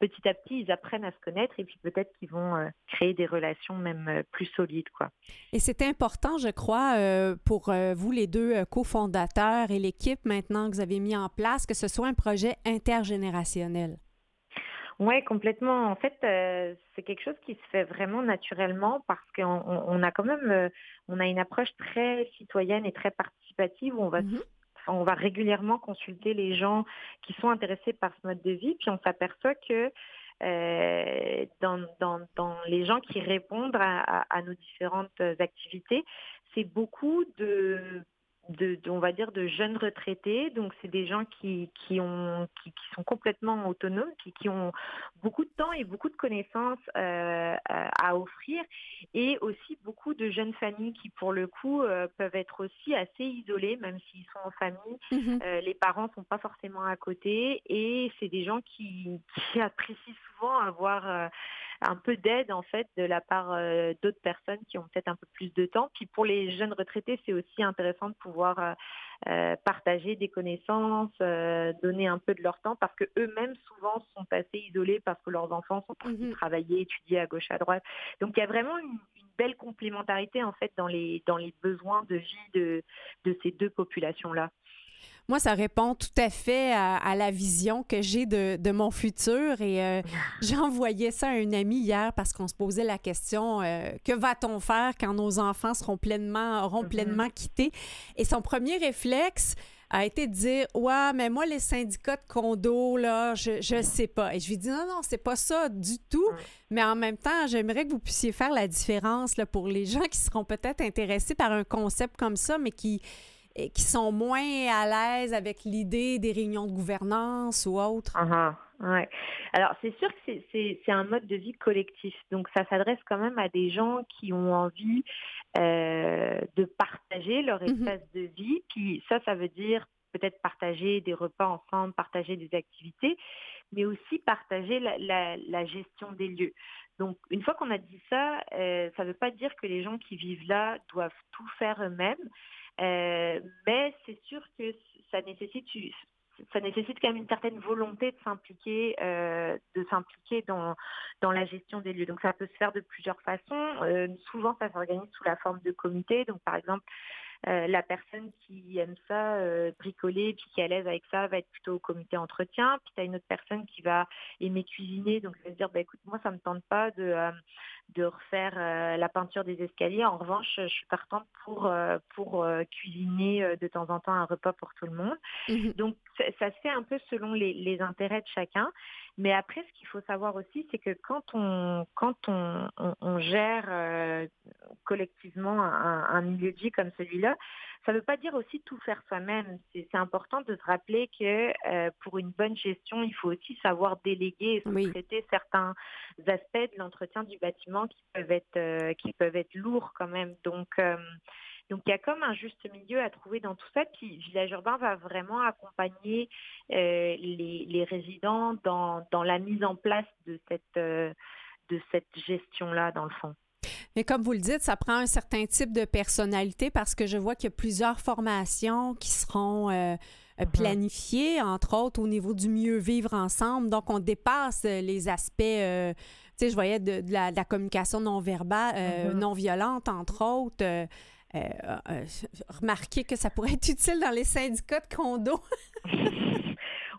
petit à petit, ils apprennent à se connaître et puis peut-être qu'ils vont euh, créer des relations même euh, plus solides, quoi. Et c'est important, je crois, euh, pour vous les deux cofondateurs et l'équipe maintenant que vous avez mis en place, que ce soit un projet intergénérationnel. Ouais, complètement. En fait, euh, c'est quelque chose qui se fait vraiment naturellement parce qu'on on, on a quand même, euh, on a une approche très citoyenne et très participative où on va, on va régulièrement consulter les gens qui sont intéressés par ce mode de vie, puis on s'aperçoit que euh, dans, les gens qui répondent à nos différentes activités, c'est beaucoup de de, de- on va dire de jeunes retraités. Donc c'est des gens qui qui ont qui, qui sont complètement autonomes qui, qui ont beaucoup de temps et beaucoup de connaissances euh, à offrir. Et aussi beaucoup de jeunes familles qui pour le coup euh, peuvent être aussi assez isolées même s'ils sont en famille. Mhm. Euh, les parents sont pas forcément à côté. Et c'est des gens qui, qui apprécient souvent avoir euh, un peu d'aide en fait de la part euh, d'autres personnes qui ont peut-être un peu plus de temps. Puis pour les jeunes retraités, c'est aussi intéressant de pouvoir euh, euh, partager des connaissances, euh, donner un peu de leur temps parce que eux-mêmes souvent sont assez isolés parce que leurs enfants sont partis travailler, étudier à gauche à droite. Donc il y a vraiment une, une belle complémentarité en fait dans les dans les besoins de vie de de ces deux populations là. Moi, ça répond tout à fait à, à la vision que j'ai de, de mon futur. Et euh, (laughs) j'envoyais ça à une amie hier parce qu'on se posait la question euh, que va-t-on faire quand nos enfants seront pleinement, auront pleinement quitté? Et son premier réflexe a été de dire Ouais, mais moi, les syndicats de condos, là, je, je sais pas. Et je lui dis Non, non, c'est pas ça du tout. Mais en même temps, j'aimerais que vous puissiez faire la différence là, pour les gens qui seront peut-être intéressés par un concept comme ça, mais qui et qui sont moins à l'aise avec l'idée des réunions de gouvernance ou autre. Ah ah, ouais. Alors, c'est sûr que c'est- un mode de vie collectif. Donc, ça s'adresse quand même à des gens qui ont envie euh, de partager leur espace de vie. Puis ça, ça veut dire peut-être partager des repas ensemble, partager des activités, mais aussi partager la, la- la gestion des lieux. Donc, une fois qu'on a dit ça, euh, ça ne veut pas dire que les gens qui vivent là doivent tout faire eux-mêmes, mais c'est sûr que ça nécessite ça nécessite quand même une certaine volonté de s'impliquer, euh, de s'impliquer dans dans la gestion des lieux. Donc ça peut se faire de plusieurs façons. Euh, souvent, ça s'organise sous la forme de comité. Donc par exemple, euh, la personne qui aime ça, euh, bricoler, puis qui est à l'aise avec ça, va être plutôt au comité entretien. Puis tu as une autre personne qui va aimer cuisiner, donc va se dire, bah, écoute, moi, ça me tente pas de, euh, de refaire euh, la peinture des escaliers. En revanche, je suis partante pour, euh, pour euh, cuisiner euh, de temps en temps un repas pour tout le monde. Donc, ça, ça se fait un peu selon les, les intérêts de chacun. Mais après, ce qu'il faut savoir aussi, c'est que quand on, quand on, on, on gère euh, collectivement un, un milieu de vie comme celui-là, ça ne veut pas dire aussi tout faire soi-même. C'est important de se rappeler que euh, pour une bonne gestion, il faut aussi savoir déléguer et sous-traiter certains aspects de l'entretien du bâtiment qui peuvent être euh, qui peuvent être lourds quand même. Donc euh, donc il y a comme un juste milieu à trouver dans tout ça. Puis Village Urbain va vraiment accompagner euh, les, les résidents dans, dans la mise en place de cette euh, de cette gestion-là dans le fond. Mais comme vous le dites, ça prend un certain type de personnalité parce que je vois qu'il y a plusieurs formations qui seront euh, planifiées, entre autres au niveau du mieux vivre ensemble. Donc, on dépasse les aspects, euh, tu sais, je voyais de, de la, de la communication non verbale, euh, Mhm. non violente, entre autres. Euh, euh, remarquez que ça pourrait être utile dans les syndicats de condos. (laughs)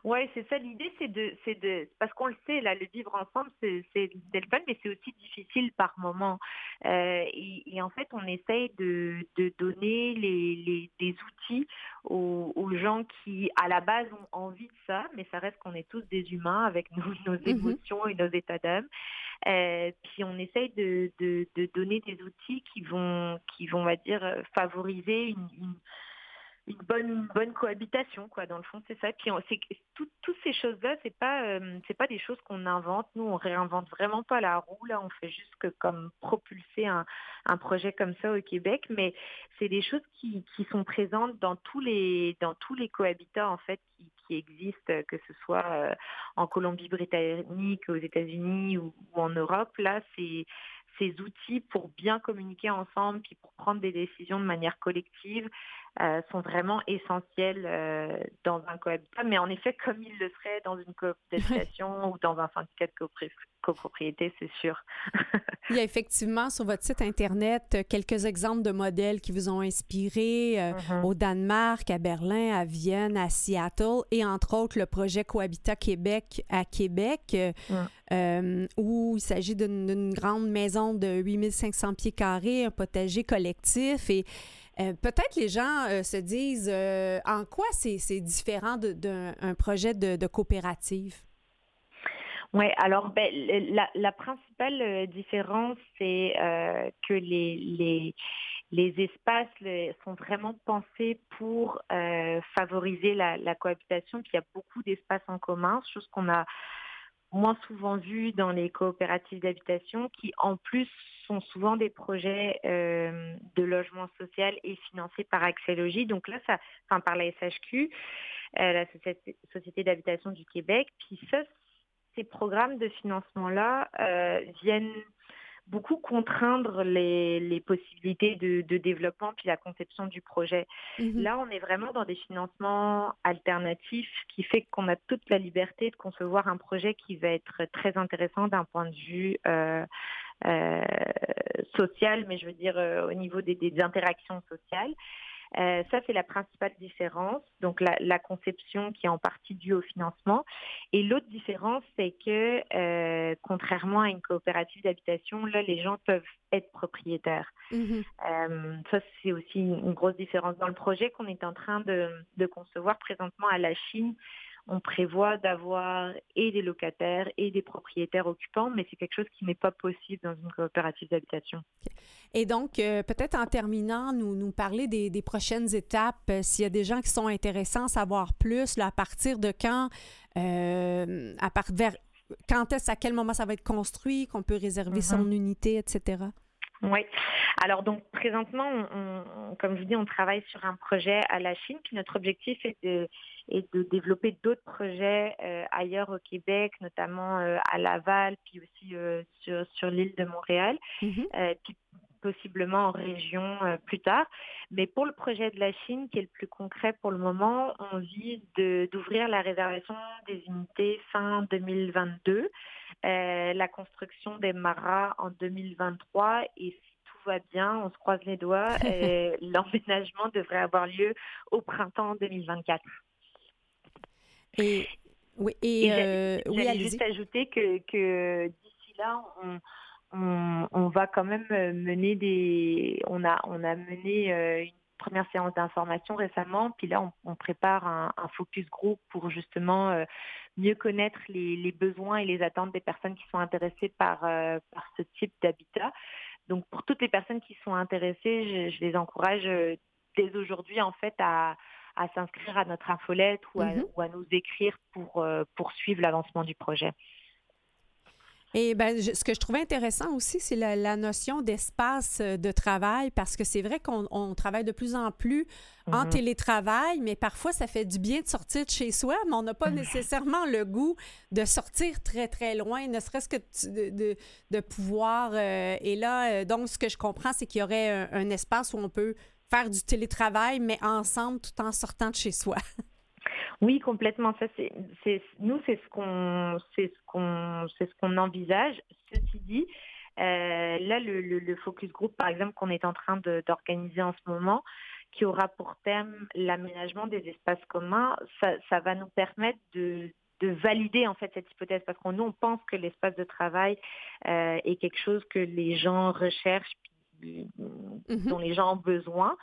Oui, c'est ça. L'idée, c'est de, c'est de, parce qu'on le sait, là, le vivre ensemble, c'est, c'est, le fun, mais c'est aussi difficile par moment. Euh, et, en fait, on essaye de, de donner les, les, des outils aux, aux, gens qui, à la base, ont envie de ça, mais ça reste qu'on est tous des humains avec nos, (laughs) nos mm-hmm. émotions et nos états d'âme. Euh, puis on essaye de, de, de, donner des outils qui vont, qui vont, on va dire, favoriser une, une une bonne bonne cohabitation quoi dans le fond c'est ça puis c'est toutes ces choses là c'est pas euh, c'est pas des choses qu'on invente. Nous on réinvente vraiment pas la roue. Là on fait juste que comme propulser un, un projet comme ça au Québec. Mais c'est des choses qui, qui sont présentes dans tous les dans tous les cohabitats en fait qui, qui existent que ce soit euh, en Colombie-Britannique aux États-Unis ou, ou en Europe. Là c'est ces outils pour bien communiquer ensemble, puis pour prendre des décisions de manière collective, euh, sont vraiment essentiels euh, dans un cohabitat. Mais en effet, comme ils le seraient dans une cohabitation ou dans un syndicat de copropriété, c'est sûr. Il y a effectivement sur votre site Internet quelques exemples de modèles qui vous ont inspiré euh, mm-hmm. au Danemark, à Berlin, à Vienne, à Seattle et entre autres le projet Cohabitat Québec à Québec, mm. où il s'agit d'une grande maison de 8500 pieds carrés, un potager collectif et euh, peut-être les gens euh, se disent euh, en quoi c'est différent d'un projet de, coopérative? Oui, alors ben, la, principale différence, c'est que les, les, espaces sont vraiment pensés pour favoriser la, la, cohabitation, puis il y a beaucoup d'espaces en commun, chose qu'on a moins souvent vu dans les coopératives d'habitation, qui en plus sont souvent des projets euh, de logement social et financés par Axélogie. Donc là, ça, enfin par la SHQ, euh, la Société, d'habitation du Québec. Puis ça, ces programmes de financement-là euh, viennent beaucoup contraindre les, les possibilités de, de, développement puis la conception du projet. Mhm. Là, on est vraiment dans des financements alternatifs qui fait qu'on a toute la liberté de concevoir un projet qui va être très intéressant d'un point de vue euh, euh, social, mais je veux dire euh, au niveau des, des interactions sociales. Euh, ça, c'est la principale différence, donc la, la, conception qui est en partie due au financement. Et l'autre différence, c'est que euh, contrairement à une coopérative d'habitation, là, les gens peuvent être propriétaires. Mm-hmm. Euh, ça, c'est aussi une, une, grosse différence. Dans le projet qu'on est en train de, de concevoir présentement à la Chine, on prévoit d'avoir et des locataires et des propriétaires occupants, mais c'est quelque chose qui n'est pas possible dans une coopérative d'habitation. Et donc, euh, peut-être en terminant, nous, nous parler des, prochaines étapes, euh, s'il y a des gens qui sont intéressants à savoir plus, là, à partir de quand, euh, à part, vers, quand est-ce, à quel moment ça va être construit, qu'on peut réserver son mm-hmm. unité, etc. Oui. Alors donc présentement, on, comme je vous dis, on travaille sur un projet à la Chine. Puis notre objectif est de, est de développer d'autres projets euh, ailleurs au Québec, notamment euh, à Laval, puis aussi euh, sur, sur l'île de Montréal, mm-hmm. puis possiblement en région plus tard. Mais pour le projet de la Chine, qui est le plus concret pour le moment, on vise d'ouvrir la réservation des unités fin 2022. Euh, la construction des maras en 2023 et si tout va bien, on se croise les doigts, (laughs) euh, l'emménagement devrait avoir lieu au printemps 2024. Et oui, et, euh, juste ajouter que, que d'ici là, on, on, on, va quand même mener des, on a, on a mené euh, une première séance d'information récemment, puis là, on, prépare un, focus group pour justement euh, mieux connaître les, besoins et les attentes des personnes qui sont intéressées par, euh, par ce type d'habitat. Donc, pour toutes les personnes qui sont intéressées, je, les encourage euh, dès aujourd'hui, en fait, à, s'inscrire à notre infolettre ou, mm-hmm. ou, à, nous écrire pour poursuivre l'avancement du projet. Et ben, ce que je trouvais intéressant aussi, c'est la, notion d'espace euh, de travail, parce que c'est vrai qu'on travaille de plus en plus en mm-hmm. télétravail, mais parfois ça fait du bien de sortir de chez soi, mais on n'a pas mm. nécessairement le goût de sortir très, très loin, ne serait-ce que de, de, pouvoir. Euh, et là, euh, donc, ce que je comprends, c'est qu'il y aurait un espace où on peut faire du télétravail, mais ensemble tout en sortant de chez soi. (laughs) Oui, complètement. Ça, c'est, nous, c'est ce qu'on, c'est ce qu'on, c'est ce qu'on envisage. Ceci dit, là, le, focus group, par exemple, qu'on est en train d'organiser en ce moment, qui aura pour thème l'aménagement des espaces communs, ça, va nous permettre de, valider en fait cette hypothèse parce qu'on nous on pense que l'espace de travail est quelque chose que les gens recherchent, mm-hmm. dont les gens ont besoin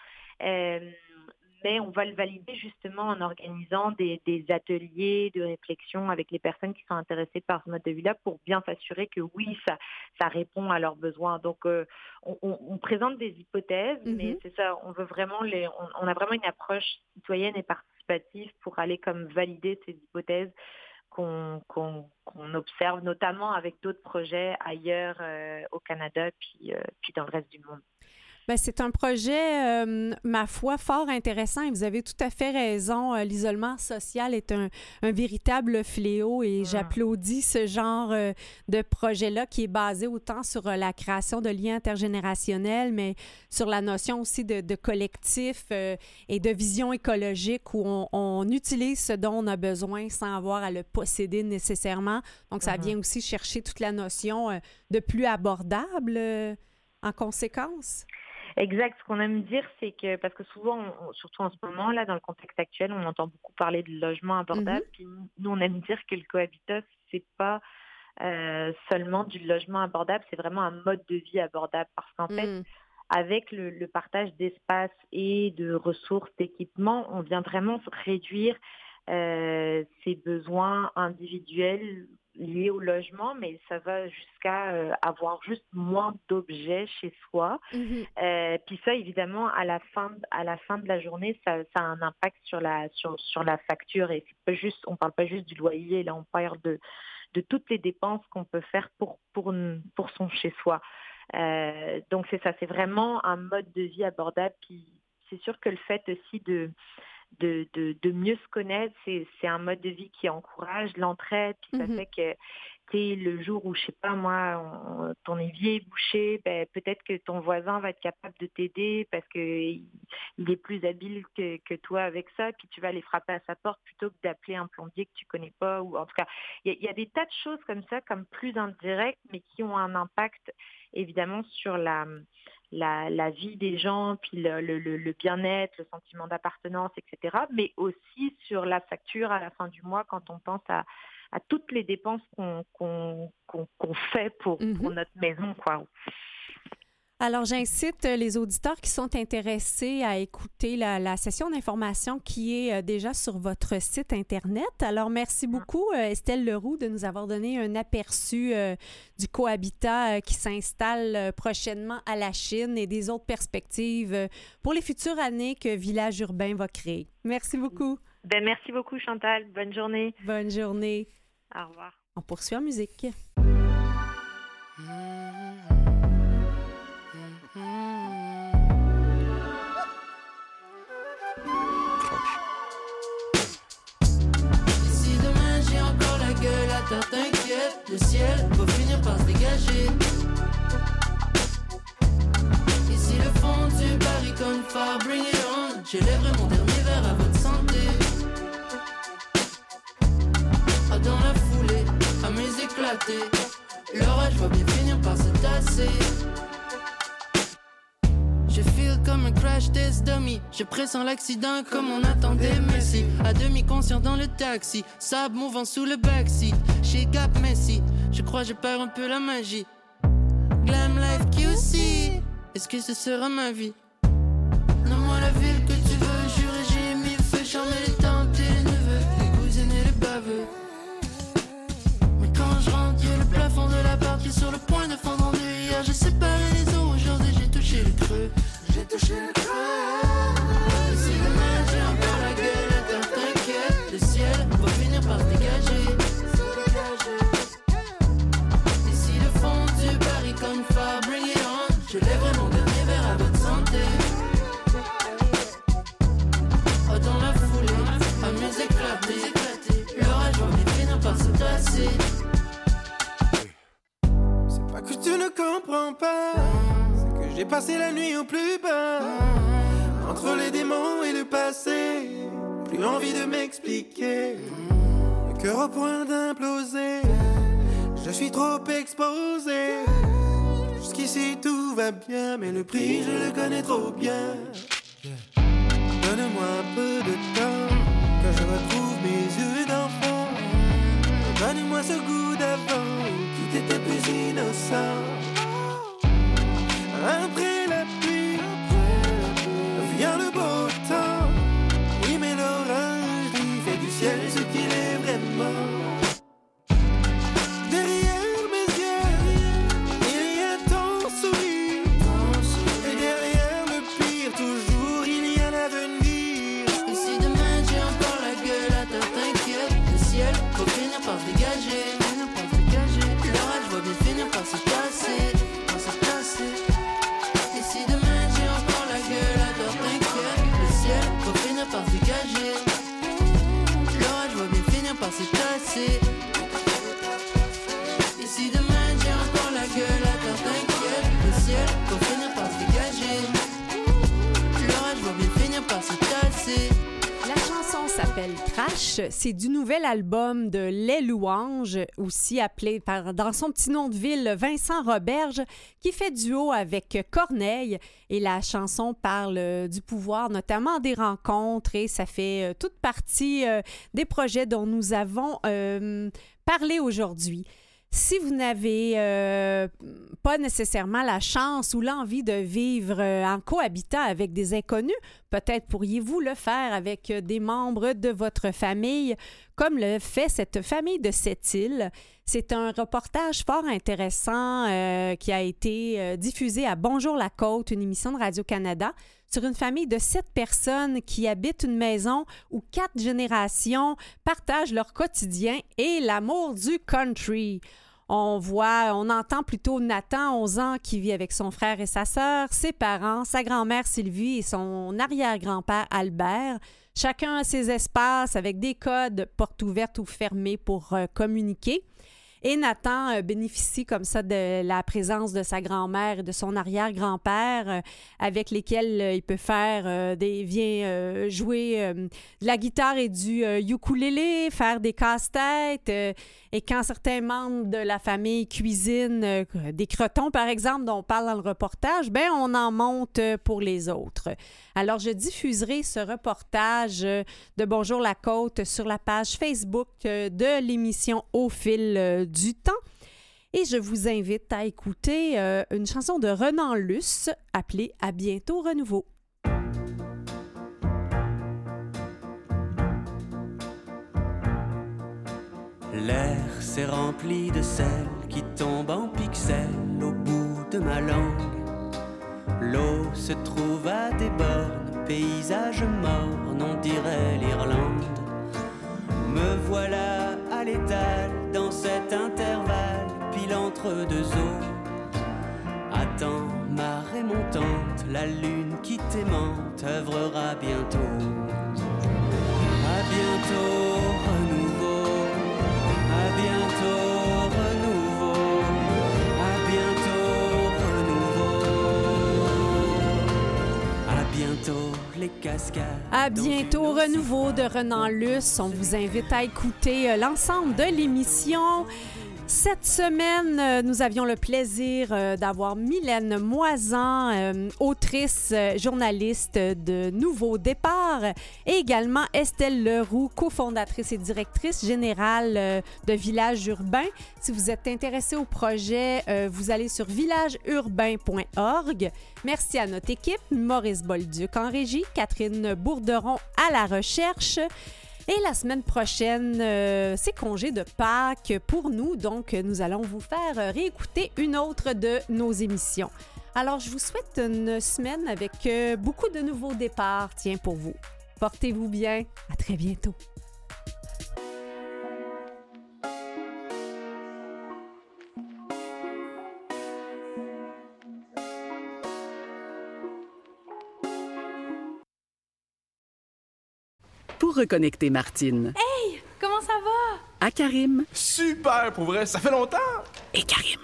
mais on va le valider justement en organisant des, ateliers de réflexion avec les personnes qui sont intéressées par ce mode de vie-là pour bien s'assurer que oui, ça, ça répond à leurs besoins. Donc, euh, on, présente des hypothèses, mais mhm. c'est ça, on veut vraiment les, on, a vraiment une approche citoyenne et participative pour aller comme valider ces hypothèses qu'on observe notamment avec d'autres projets ailleurs euh, au Canada puis, euh, puis dans le reste du monde. Ben, c'est un projet, euh, ma foi, fort intéressant et vous avez tout à fait raison. Euh, l'isolement social est un, véritable fléau et ah. j'applaudis ce genre euh, de projet-là qui est basé autant sur la création de liens intergénérationnels, mais sur la notion aussi de, collectif et de vision écologique où on, utilise ce dont on a besoin sans avoir à le posséder nécessairement. Donc, ça uh-huh. vient aussi chercher toute la notion de plus abordable en conséquence. Exact. Ce qu'on aime dire, c'est que, parce que souvent, surtout en ce moment, là, dans le contexte actuel, on entend beaucoup parler de logement abordable. Mhm. Puis nous, on aime dire que le cohabitat, c'est pas euh, seulement du logement abordable, c'est vraiment un mode de vie abordable. Parce qu'en fait, mhm. avec le, partage d'espace et de ressources, d'équipements, on vient vraiment réduire euh, ses besoins individuels lié au logement, mais ça va jusqu'à euh, avoir juste moins d'objets chez soi. Mhm. Euh, puis ça, évidemment, à la fin, à la fin de la journée, ça, ça a un impact sur la, sur, sur la facture. Et c'est pas juste, on parle pas juste du loyer, là, on parle de, de toutes les dépenses qu'on peut faire pour, pour, pour son chez-soi. Euh, donc c'est ça, c'est vraiment un mode de vie abordable. Puis c'est sûr que le fait aussi de de, de, mieux se connaître. C'est, un mode de vie qui encourage l'entraide, puis ça mhm. fait que tu le jour où, je sais pas moi, ton évier est bouché, ben, peut-être que ton voisin va être capable de t'aider parce qu'il il est plus habile que, que, toi avec ça, puis tu vas aller frapper à sa porte plutôt que d'appeler un plombier que tu connais pas. Ou en tout cas, il y, y, a des tas de choses comme ça, comme plus indirectes, mais qui ont un impact évidemment sur la la, vie des gens, puis le, bien-être, le sentiment d'appartenance, etc. Mais aussi sur la facture à la fin du mois quand on pense à, toutes les dépenses qu'on fait pour, pour, mm-hmm. notre maison. Quoi. Alors, j'incite euh, les auditeurs qui sont intéressés à écouter la, session d'information qui est euh, déjà sur votre site Internet. Alors, merci beaucoup, euh, Estelle Leroux, de nous avoir donné un aperçu du cohabitat qui s'installe prochainement à la Chine et des autres perspectives pour les futures années que Village Urbain va créer. Merci beaucoup. Ben, merci beaucoup, Chantal. Bonne journée. Bonne journée. Au revoir. On poursuit en musique. t'inquiète, dégager. Ici le fond du baril comme phare, bring it on. J'élèverai mon dernier verre à votre santé. Ah, dans la foulée, à mes éclatés, l'orage va bien finir par se tasser. Comme un crash test. Je pressens l'accident comme on attendait Messi. À demi conscient dans le taxi. Sable mouvant sous le backseat. Chez Gap Messi. Je crois je perds un peu la magie. Glam life QC. Est-ce que ce sera ma vie? Touché le si demain j'ai encore la gueule, t'inquiète, le ciel va finir par se dégager. Et le fond du baril comme phare, bring je lèverai mon dernier verre à votre santé. Oh, dans la foulée, à mes éclater, l'orage va finir par se tasser. C'est pas que tu ne comprends pas. J'ai passé la nuit au plus bas, entre les démons et le passé. Plus envie de m'expliquer, le cœur au point d'imploser. Je suis trop exposé. qu'ici tout va bien, mais le prix je le connais trop bien. Donne-moi un peu de temps, que je retrouve mes yeux d'enfant. Donne-moi ce goût d'avant, tout était plus innocent. Après C'est du nouvel album de Les Louanges, aussi appelé par, dans son petit nom de ville Vincent Roberge, qui fait duo avec Corneille. Et la chanson parle euh, du pouvoir, notamment des rencontres, et ça fait euh, toute partie euh, des projets dont nous avons parlé aujourd'hui. Si vous n'avez euh, pas nécessairement la chance ou l'envie de vivre euh, en cohabitant avec des inconnus, peut-être pourriez-vous le faire avec euh, des membres de votre famille, comme le fait cette famille de cette île. C'est un reportage fort intéressant qui a été diffusé à Bonjour la Côte, une émission de Radio-Canada, sur une famille de sept personnes qui habitent une maison où quatre générations partagent leur quotidien et l'amour du country. On voit, on entend plutôt Nathan, 11 ans, qui vit avec son frère et sa sœur, ses parents, sa grand-mère Sylvie et son arrière-grand-père Albert. Chacun a ses espaces avec des codes, portes ouvertes ou fermées pour euh, communiquer. Et Nathan euh, bénéficie comme ça de la présence de sa grand-mère et de son arrière-grand-père euh, avec lesquels euh, il peut faire des vient jouer de la guitare et du ukulélé, faire des casse-têtes et quand certains membres de la famille cuisinent des crotons par exemple dont on parle dans le reportage, ben on en monte pour les autres. Alors je diffuserai ce reportage euh, de Bonjour la côte sur la page Facebook euh, de l'émission Au fil euh, du temps. Et je vous invite à écouter une chanson de Renan Luce appelée À bientôt renouveau. L'air s'est rempli de sel qui tombe en pixels au bout de ma langue. L'eau se trouve à des bornes, paysage morne, on dirait l'Irlande. Me voilà à l'étal dans cet intervalle, pile entre deux eaux. Attends, marée montante, la lune qui t'aimante œuvrera bientôt. À bientôt, renouveau de Renan Luce. On vous invite à écouter euh, l'ensemble de l'émission. Cette semaine, euh, nous avions le plaisir euh, d'avoir Mylène Moisan, euh, autrice, journaliste de Nouveau Départ, et également Estelle Leroux, cofondatrice et directrice générale de Village Urbain. Si vous êtes intéressé au projet, vous allez sur villageurbain.org. Merci à notre équipe, Maurice Bolduc en régie, Catherine Bourderon à la recherche. Et la semaine prochaine, euh, c'est congé de Pâques pour nous, donc nous allons vous faire réécouter une autre de nos émissions. Alors, je vous souhaite une semaine avec euh, beaucoup de nouveaux départs, tiens, pour vous. Portez-vous bien. À très bientôt. Pour reconnecter Martine Hey, comment ça va? à Karim Super, pour vrai, ça fait longtemps! et Karim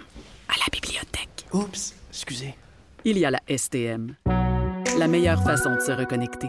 à la bibliothèque, Oups, excusez. il y a la STM. La meilleure façon de se reconnecter.